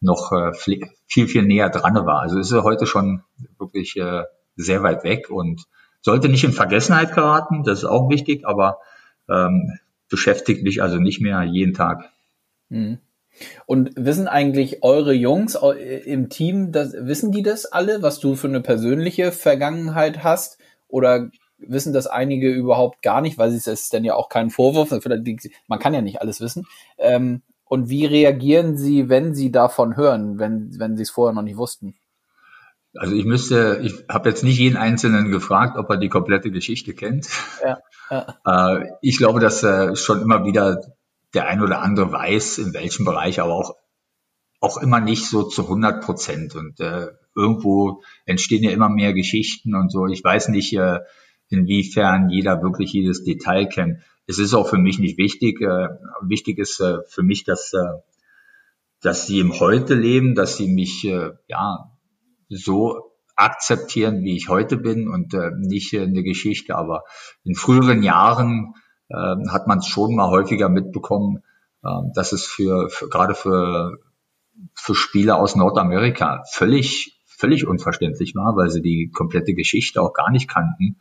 S2: noch äh, viel, viel näher dran war. Also ist ja heute schon wirklich äh, sehr weit weg und sollte nicht in Vergessenheit geraten, das ist auch wichtig, aber ähm, beschäftigt mich also nicht mehr jeden Tag.
S1: Mhm. Und wissen eigentlich eure Jungs im Team, das, wissen die das alle, was du für eine persönliche Vergangenheit hast? Oder wissen das einige überhaupt gar nicht, weil es ist dann ja auch kein Vorwurf, man kann ja nicht alles wissen. Ähm, und wie reagieren sie, wenn sie davon hören, wenn, wenn sie es vorher noch nicht wussten?
S2: Also ich müsste, ich habe jetzt nicht jeden Einzelnen gefragt, ob er die komplette Geschichte kennt. Ja, ja. Äh, ich glaube, dass äh, schon immer wieder der ein oder andere weiß, in welchem Bereich, aber auch auch immer nicht so zu 100 Prozent. Und äh, irgendwo entstehen ja immer mehr Geschichten und so. Ich weiß nicht, äh, inwiefern jeder wirklich jedes Detail kennt. Es ist auch für mich nicht wichtig. Äh, wichtig ist äh, für mich, dass, äh, dass sie im Heute leben, dass sie mich äh, ja so akzeptieren, wie ich heute bin und äh, nicht äh, eine Geschichte. Aber in früheren Jahren äh, hat man es schon mal häufiger mitbekommen, äh, dass es für, für gerade für, für Spieler aus Nordamerika völlig völlig unverständlich war, weil sie die komplette Geschichte auch gar nicht kannten.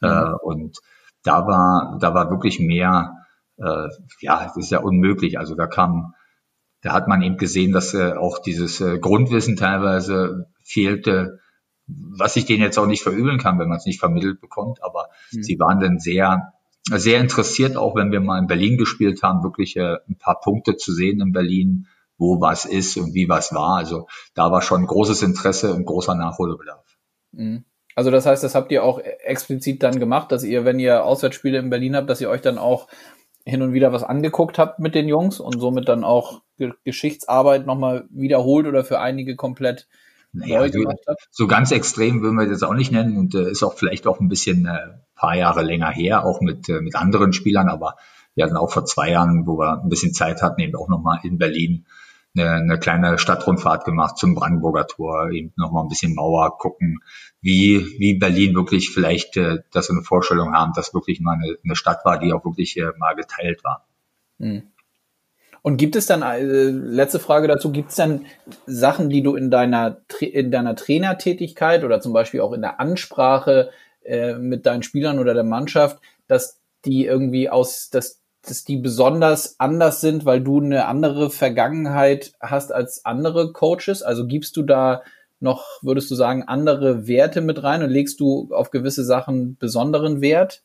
S2: Mhm. Äh, und da war, da war wirklich mehr, äh, ja, das ist ja unmöglich. Also da kam, da hat man eben gesehen, dass äh, auch dieses äh, Grundwissen teilweise fehlte, was ich denen jetzt auch nicht verübeln kann, wenn man es nicht vermittelt bekommt. Aber mhm. sie waren dann sehr, sehr interessiert, auch wenn wir mal in Berlin gespielt haben, wirklich äh, ein paar Punkte zu sehen in Berlin, wo was ist und wie was war. Also da war schon großes Interesse und großer Nachholbedarf.
S1: Mhm. Also das heißt, das habt ihr auch explizit dann gemacht, dass ihr, wenn ihr Auswärtsspiele in Berlin habt, dass ihr euch dann auch hin und wieder was angeguckt habt mit den Jungs und somit dann auch Geschichtsarbeit nochmal wiederholt oder für einige komplett
S2: naja, neu gemacht habt? So ganz extrem würden wir das auch nicht nennen und äh, ist auch vielleicht auch ein bisschen äh, paar Jahre länger her, auch mit, äh, mit anderen Spielern, aber wir hatten auch vor zwei Jahren, wo wir ein bisschen Zeit hatten, eben auch nochmal in Berlin eine, eine kleine Stadtrundfahrt gemacht zum Brandenburger Tor, eben nochmal ein bisschen Mauer gucken, wie, wie Berlin wirklich vielleicht, äh, dass wir eine Vorstellung haben, dass wirklich mal eine, eine Stadt war, die auch wirklich äh, mal geteilt war.
S1: Hm. Und gibt es dann, äh, letzte Frage dazu, gibt es dann Sachen, die du in deiner, in deiner Trainertätigkeit oder zum Beispiel auch in der Ansprache äh, mit deinen Spielern oder der Mannschaft, dass die irgendwie aus, dass dass die besonders anders sind, weil du eine andere Vergangenheit hast als andere Coaches? Also gibst du da noch, würdest du sagen, andere Werte mit rein und legst du auf gewisse Sachen besonderen Wert?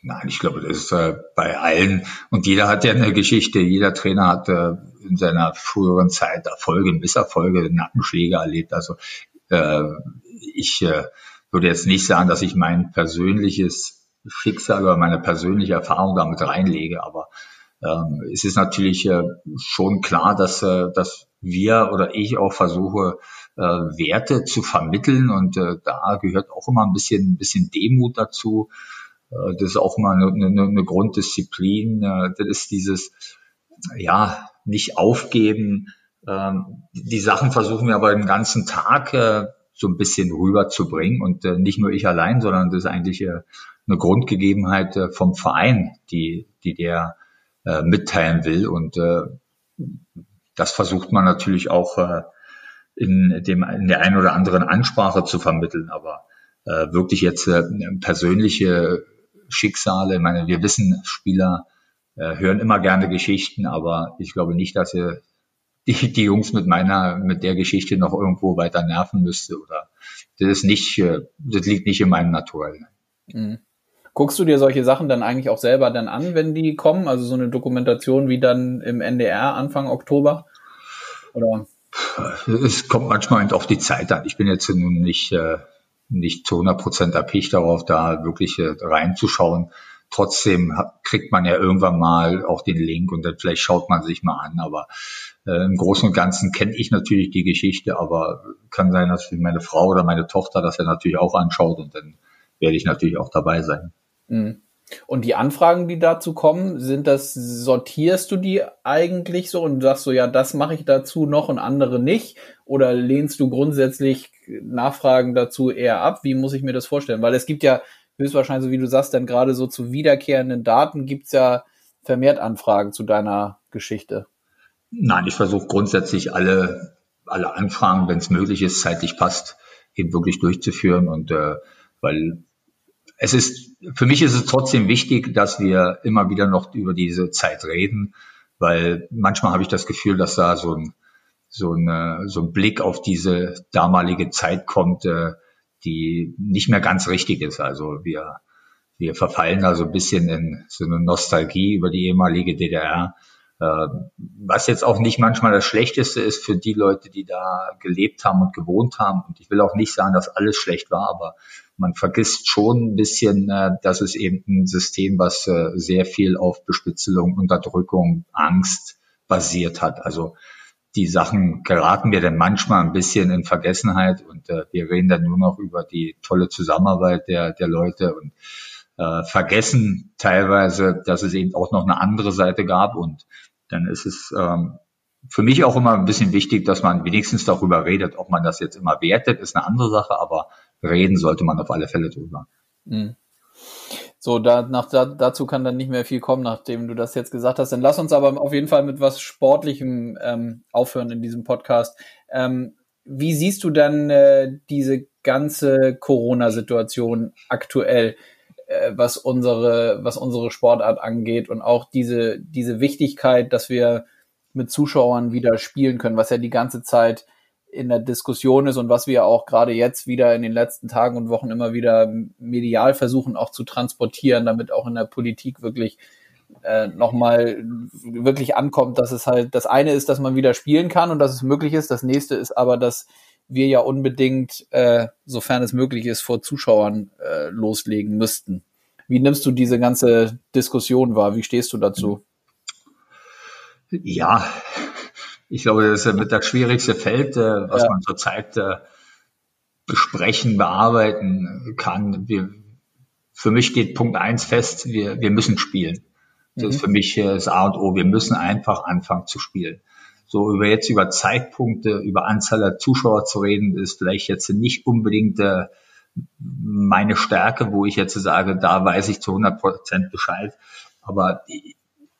S2: Nein, ich glaube, das ist äh, bei allen und jeder hat ja eine Geschichte. Jeder Trainer hat äh, in seiner früheren Zeit Erfolge, Misserfolge, Nackenschläge erlebt. Also äh, ich äh, würde jetzt nicht sagen, dass ich mein persönliches Schicksal oder meine persönliche Erfahrung damit reinlege. Aber ähm, es ist natürlich äh, schon klar, dass, äh, dass wir oder ich auch versuche, Werte zu vermitteln und da gehört auch immer ein bisschen, ein bisschen Demut dazu. Äh, das ist auch immer eine, eine, eine Grunddisziplin. Äh, das ist dieses, ja, nicht aufgeben. Ähm, die Sachen versuchen wir aber den ganzen Tag äh, so ein bisschen rüberzubringen und nicht nur ich allein, sondern das ist eigentlich eine Grundgegebenheit vom Verein, die, die der mitteilen will. Und das versucht man natürlich auch in, dem, in der einen oder anderen Ansprache zu vermitteln. Aber wirklich jetzt persönliche Schicksale, ich meine, wir wissen, Spieler äh, hören immer gerne Geschichten, aber ich glaube nicht, dass ihr die, die Jungs mit meiner, mit der Geschichte noch irgendwo weiter nerven müsste oder das ist nicht, äh, das liegt nicht in meinem Naturell.
S1: Mhm. Guckst du dir solche Sachen dann eigentlich auch selber dann an, wenn die kommen? Also so eine Dokumentation wie dann im NDR Anfang Oktober?
S2: Oder? Es kommt manchmal auf die Zeit an. Ich bin jetzt nun nicht, äh, nicht zu 100 Prozent erpicht darauf, da wirklich äh, reinzuschauen. trotzdem kriegt man ja irgendwann mal auch den Link und dann vielleicht schaut man sich mal an. Aber äh, im Großen und Ganzen kenne ich natürlich die Geschichte, aber kann sein, dass meine Frau oder meine Tochter das ja natürlich auch anschaut und dann werde ich natürlich auch dabei sein.
S1: Mhm. Und die Anfragen, die dazu kommen, sind das, sortierst du die eigentlich so und sagst so, ja, das mache ich dazu noch und andere nicht? Oder lehnst du grundsätzlich Nachfragen dazu eher ab? Wie muss ich mir das vorstellen? Weil es gibt ja höchstwahrscheinlich, so wie du sagst, dann gerade so zu wiederkehrenden Daten gibt's ja vermehrt Anfragen zu deiner Geschichte.
S2: Nein, ich versuche grundsätzlich alle, alle Anfragen, wenn es möglich ist, zeitlich passt, eben wirklich durchzuführen und äh, weil es ist, für mich ist es trotzdem wichtig, dass wir immer wieder noch über diese Zeit reden, weil manchmal habe ich das Gefühl, dass da so ein, so ein, äh, so ein Blick auf diese damalige Zeit kommt, äh, die nicht mehr ganz richtig ist. Also wir, wir verfallen da so ein bisschen in so eine Nostalgie über die ehemalige DDR. Äh, was jetzt auch nicht manchmal das Schlechteste ist für die Leute, die da gelebt haben und gewohnt haben. Und ich will auch nicht sagen, dass alles schlecht war, aber man vergisst schon ein bisschen, äh, dass es eben ein System, was äh, sehr viel auf Bespitzelung, Unterdrückung, Angst basiert hat. Also die Sachen geraten wir dann manchmal ein bisschen in Vergessenheit und wir reden dann nur noch über die tolle Zusammenarbeit der, der Leute und vergessen teilweise, dass es eben auch noch eine andere Seite gab und dann ist es ähm, für mich auch immer ein bisschen wichtig, dass man wenigstens darüber redet, ob man das jetzt immer wertet, ist eine andere Sache, aber reden sollte man auf alle Fälle drüber. Mhm.
S1: So, da, nach, da, dazu kann dann nicht mehr viel kommen, nachdem du das jetzt gesagt hast. Dann lass uns aber auf jeden Fall mit was Sportlichem ähm, aufhören in diesem Podcast. Ähm, wie siehst du dann äh, diese ganze Corona-Situation aktuell, äh, was unsere, was unsere Sportart angeht und auch diese, diese Wichtigkeit, dass wir mit Zuschauern wieder spielen können, was ja die ganze Zeit in der Diskussion ist und was wir auch gerade jetzt wieder in den letzten Tagen und Wochen immer wieder medial versuchen auch zu transportieren, damit auch in der Politik wirklich äh, nochmal wirklich ankommt, dass es halt, das eine ist, dass man wieder spielen kann und dass es möglich ist, das nächste ist aber, dass wir ja unbedingt, äh, sofern es möglich ist, vor Zuschauern äh, loslegen müssten. Wie nimmst du diese ganze Diskussion wahr? Wie stehst du dazu?
S2: Ja, ich glaube, das ist mit das schwierigste Feld, äh, was ja. man zurzeit äh, besprechen, bearbeiten kann. Wir, für mich steht Punkt eins fest, wir, wir müssen spielen. Das mhm. ist für mich äh, das A und O. Wir müssen einfach anfangen zu spielen. So über jetzt über Zeitpunkte, über Anzahl der Zuschauer zu reden, ist vielleicht jetzt nicht unbedingt äh, meine Stärke, wo ich jetzt sage, da weiß ich zu 100 Prozent Bescheid. Aber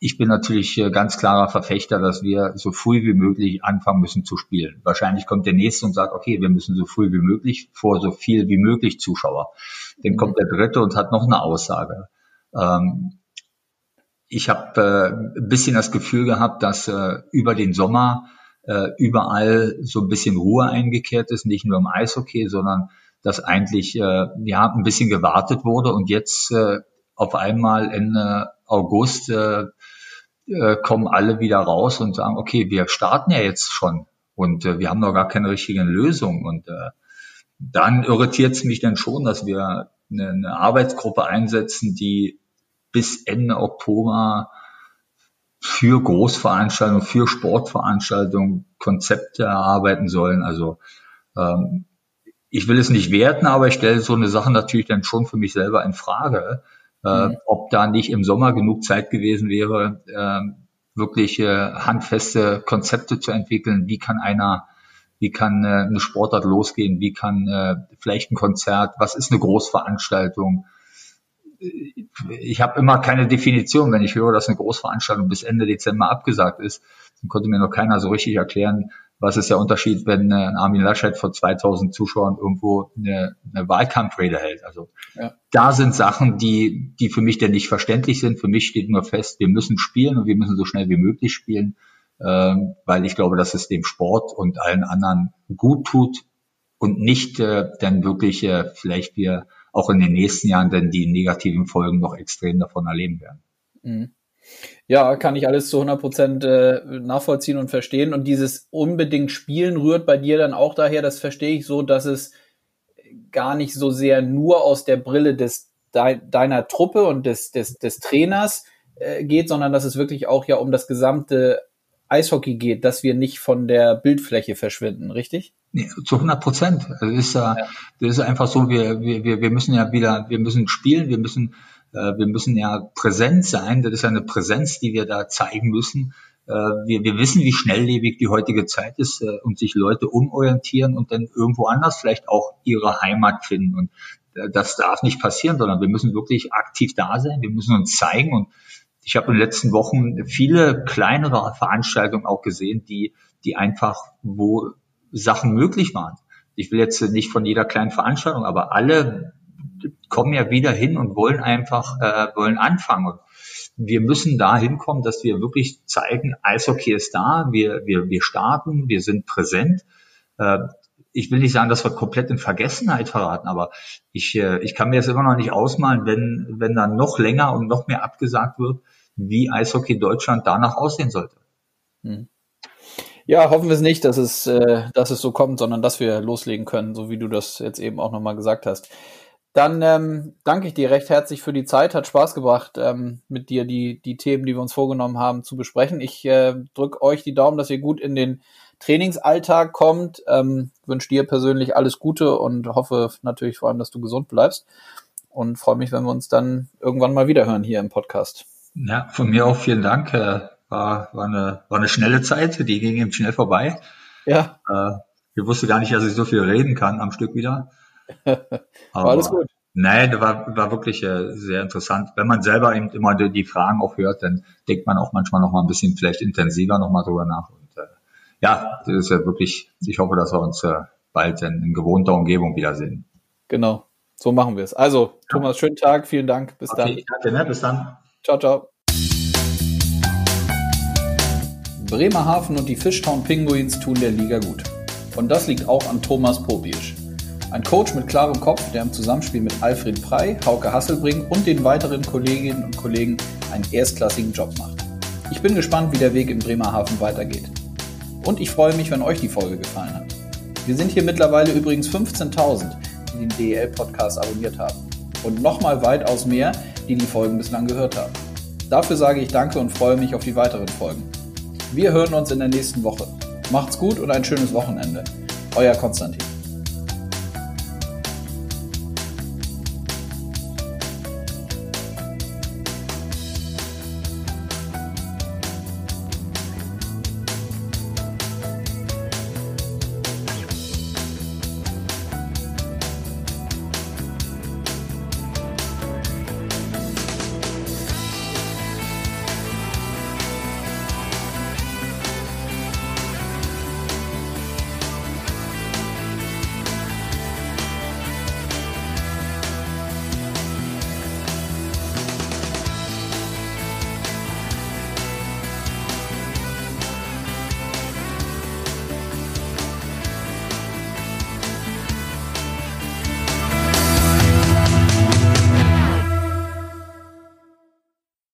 S2: ich bin natürlich äh, ganz klarer Verfechter, dass wir so früh wie möglich anfangen müssen zu spielen. Wahrscheinlich kommt der nächste und sagt, okay, wir müssen so früh wie möglich vor so viel wie möglich Zuschauer. Dann kommt der dritte und hat noch eine Aussage. Ähm, ich habe äh, ein bisschen das Gefühl gehabt, dass äh, über den Sommer äh, überall so ein bisschen Ruhe eingekehrt ist, nicht nur im Eishockey, sondern dass eigentlich äh, ja ein bisschen gewartet wurde und jetzt äh, auf einmal Ende August äh, äh, kommen alle wieder raus und sagen, okay, wir starten ja jetzt schon und äh, wir haben noch gar keine richtigen Lösungen. Und äh, dann irritiert es mich dann schon, dass wir eine, eine Arbeitsgruppe einsetzen, die bis Ende Oktober für Großveranstaltungen, für Sportveranstaltungen Konzepte erarbeiten sollen. Also ähm, ich will es nicht werten, aber ich stelle so eine Sache natürlich dann schon für mich selber in Frage, äh, mhm. ob da nicht im Sommer genug Zeit gewesen wäre, äh, wirklich äh, handfeste Konzepte zu entwickeln. Wie kann einer, wie kann äh, eine Sportart losgehen? Wie kann äh, vielleicht ein Konzert? Was ist eine Großveranstaltung? Ich habe immer keine Definition. Wenn ich höre, dass eine Großveranstaltung bis Ende Dezember abgesagt ist, dann konnte mir noch keiner so richtig erklären, was ist der Unterschied, wenn äh, Armin Laschet vor 2000 Zuschauern irgendwo eine, eine Wahlkampfrede hält? Also ja. da sind Sachen, die, die für mich denn nicht verständlich sind. Für mich steht nur fest, wir müssen spielen und wir müssen so schnell wie möglich spielen, ähm, weil ich glaube, dass es dem Sport und allen anderen gut tut und nicht äh, dann wirklich äh, vielleicht wir auch in den nächsten Jahren dann die negativen Folgen noch extrem davon erleben werden. Mhm.
S1: Ja, kann ich alles zu 100 Prozent äh, nachvollziehen und verstehen. Und dieses unbedingt Spielen rührt bei dir dann auch daher, das verstehe ich so, dass es gar nicht so sehr nur aus der Brille des de deiner Truppe und des, des, des Trainers äh, geht, sondern dass es wirklich auch ja um das gesamte Eishockey geht, dass wir nicht von der Bildfläche verschwinden, richtig?
S2: Nee, zu 100 Prozent. Das ist, ja. das ist einfach so, wir, wir, wir müssen ja wieder, wir müssen spielen, wir müssen, äh, wir müssen ja präsent sein. Das ist eine Präsenz, die wir da zeigen müssen. Äh, wir, wir wissen, wie schnelllebig die heutige Zeit ist äh, und sich Leute umorientieren und dann irgendwo anders vielleicht auch ihre Heimat finden. Und das darf nicht passieren, sondern wir müssen wirklich aktiv da sein. Wir müssen uns zeigen und ich habe in den letzten Wochen viele kleinere Veranstaltungen auch gesehen, die, die einfach, wo Sachen möglich waren. Ich will jetzt nicht von jeder kleinen Veranstaltung, aber alle kommen ja wieder hin und wollen einfach, äh, wollen anfangen. Wir müssen da hinkommen, dass wir wirklich zeigen, Eishockey ist da, wir, wir, wir starten, wir sind präsent. Äh, ich will nicht sagen, dass wir komplett in Vergessenheit verraten, aber ich, äh, ich kann mir das immer noch nicht ausmalen, wenn, wenn dann noch länger und noch mehr abgesagt wird, wie Eishockey Deutschland danach aussehen sollte. Hm.
S1: Ja, hoffen wir es nicht, dass es, äh, dass es so kommt, sondern dass wir loslegen können, so wie du das jetzt eben auch nochmal gesagt hast. Dann ähm, danke ich dir recht herzlich für die Zeit. Hat Spaß gebracht, ähm, mit dir die, die Themen, die wir uns vorgenommen haben, zu besprechen. Ich äh, drücke euch die Daumen, dass ihr gut in den Trainingsalltag kommt. Ähm, wünsche dir persönlich alles Gute und hoffe natürlich vor allem, dass du gesund bleibst. Und freue mich, wenn wir uns dann irgendwann mal wiederhören hier im Podcast.
S2: Ja, von mir auch vielen Dank. War, war, eine, war eine schnelle Zeit, die ging eben schnell vorbei. Ja. Äh, ich wusste gar nicht, dass ich so viel reden kann am Stück wieder.
S1: war alles gut.
S2: Nein, das war, war wirklich äh, sehr interessant. Wenn man selber eben immer die, die, Fragen auch hört, dann denkt man auch manchmal noch mal ein bisschen vielleicht intensiver noch mal drüber nach. Und äh, ja, das ist ja wirklich, ich hoffe, dass wir uns äh, bald in, in gewohnter Umgebung wiedersehen.
S1: Genau, so machen wir es. Also, Thomas, schönen Tag, vielen Dank, bis okay,
S2: dann. Danke, ne? bis dann.
S1: Ciao, ciao. Bremerhaven und die Fishtown Penguins tun der Liga gut. Und das liegt auch an Thomas Popisch. Ein Coach mit klarem Kopf, der im Zusammenspiel mit Alfred Prey, Hauke Hasselbring und den weiteren Kolleginnen und Kollegen einen erstklassigen Job macht. Ich bin gespannt, wie der Weg in Bremerhaven weitergeht. Und ich freue mich, wenn euch die Folge gefallen hat. Wir sind hier mittlerweile übrigens 15.000, die den DEL-Podcast abonniert haben. Und nochmal weitaus mehr, die die Folgen bislang gehört haben. Dafür sage ich danke und freue mich auf die weiteren Folgen. Wir hören uns in der nächsten Woche. Macht's gut und ein schönes Wochenende. Euer Konstantin.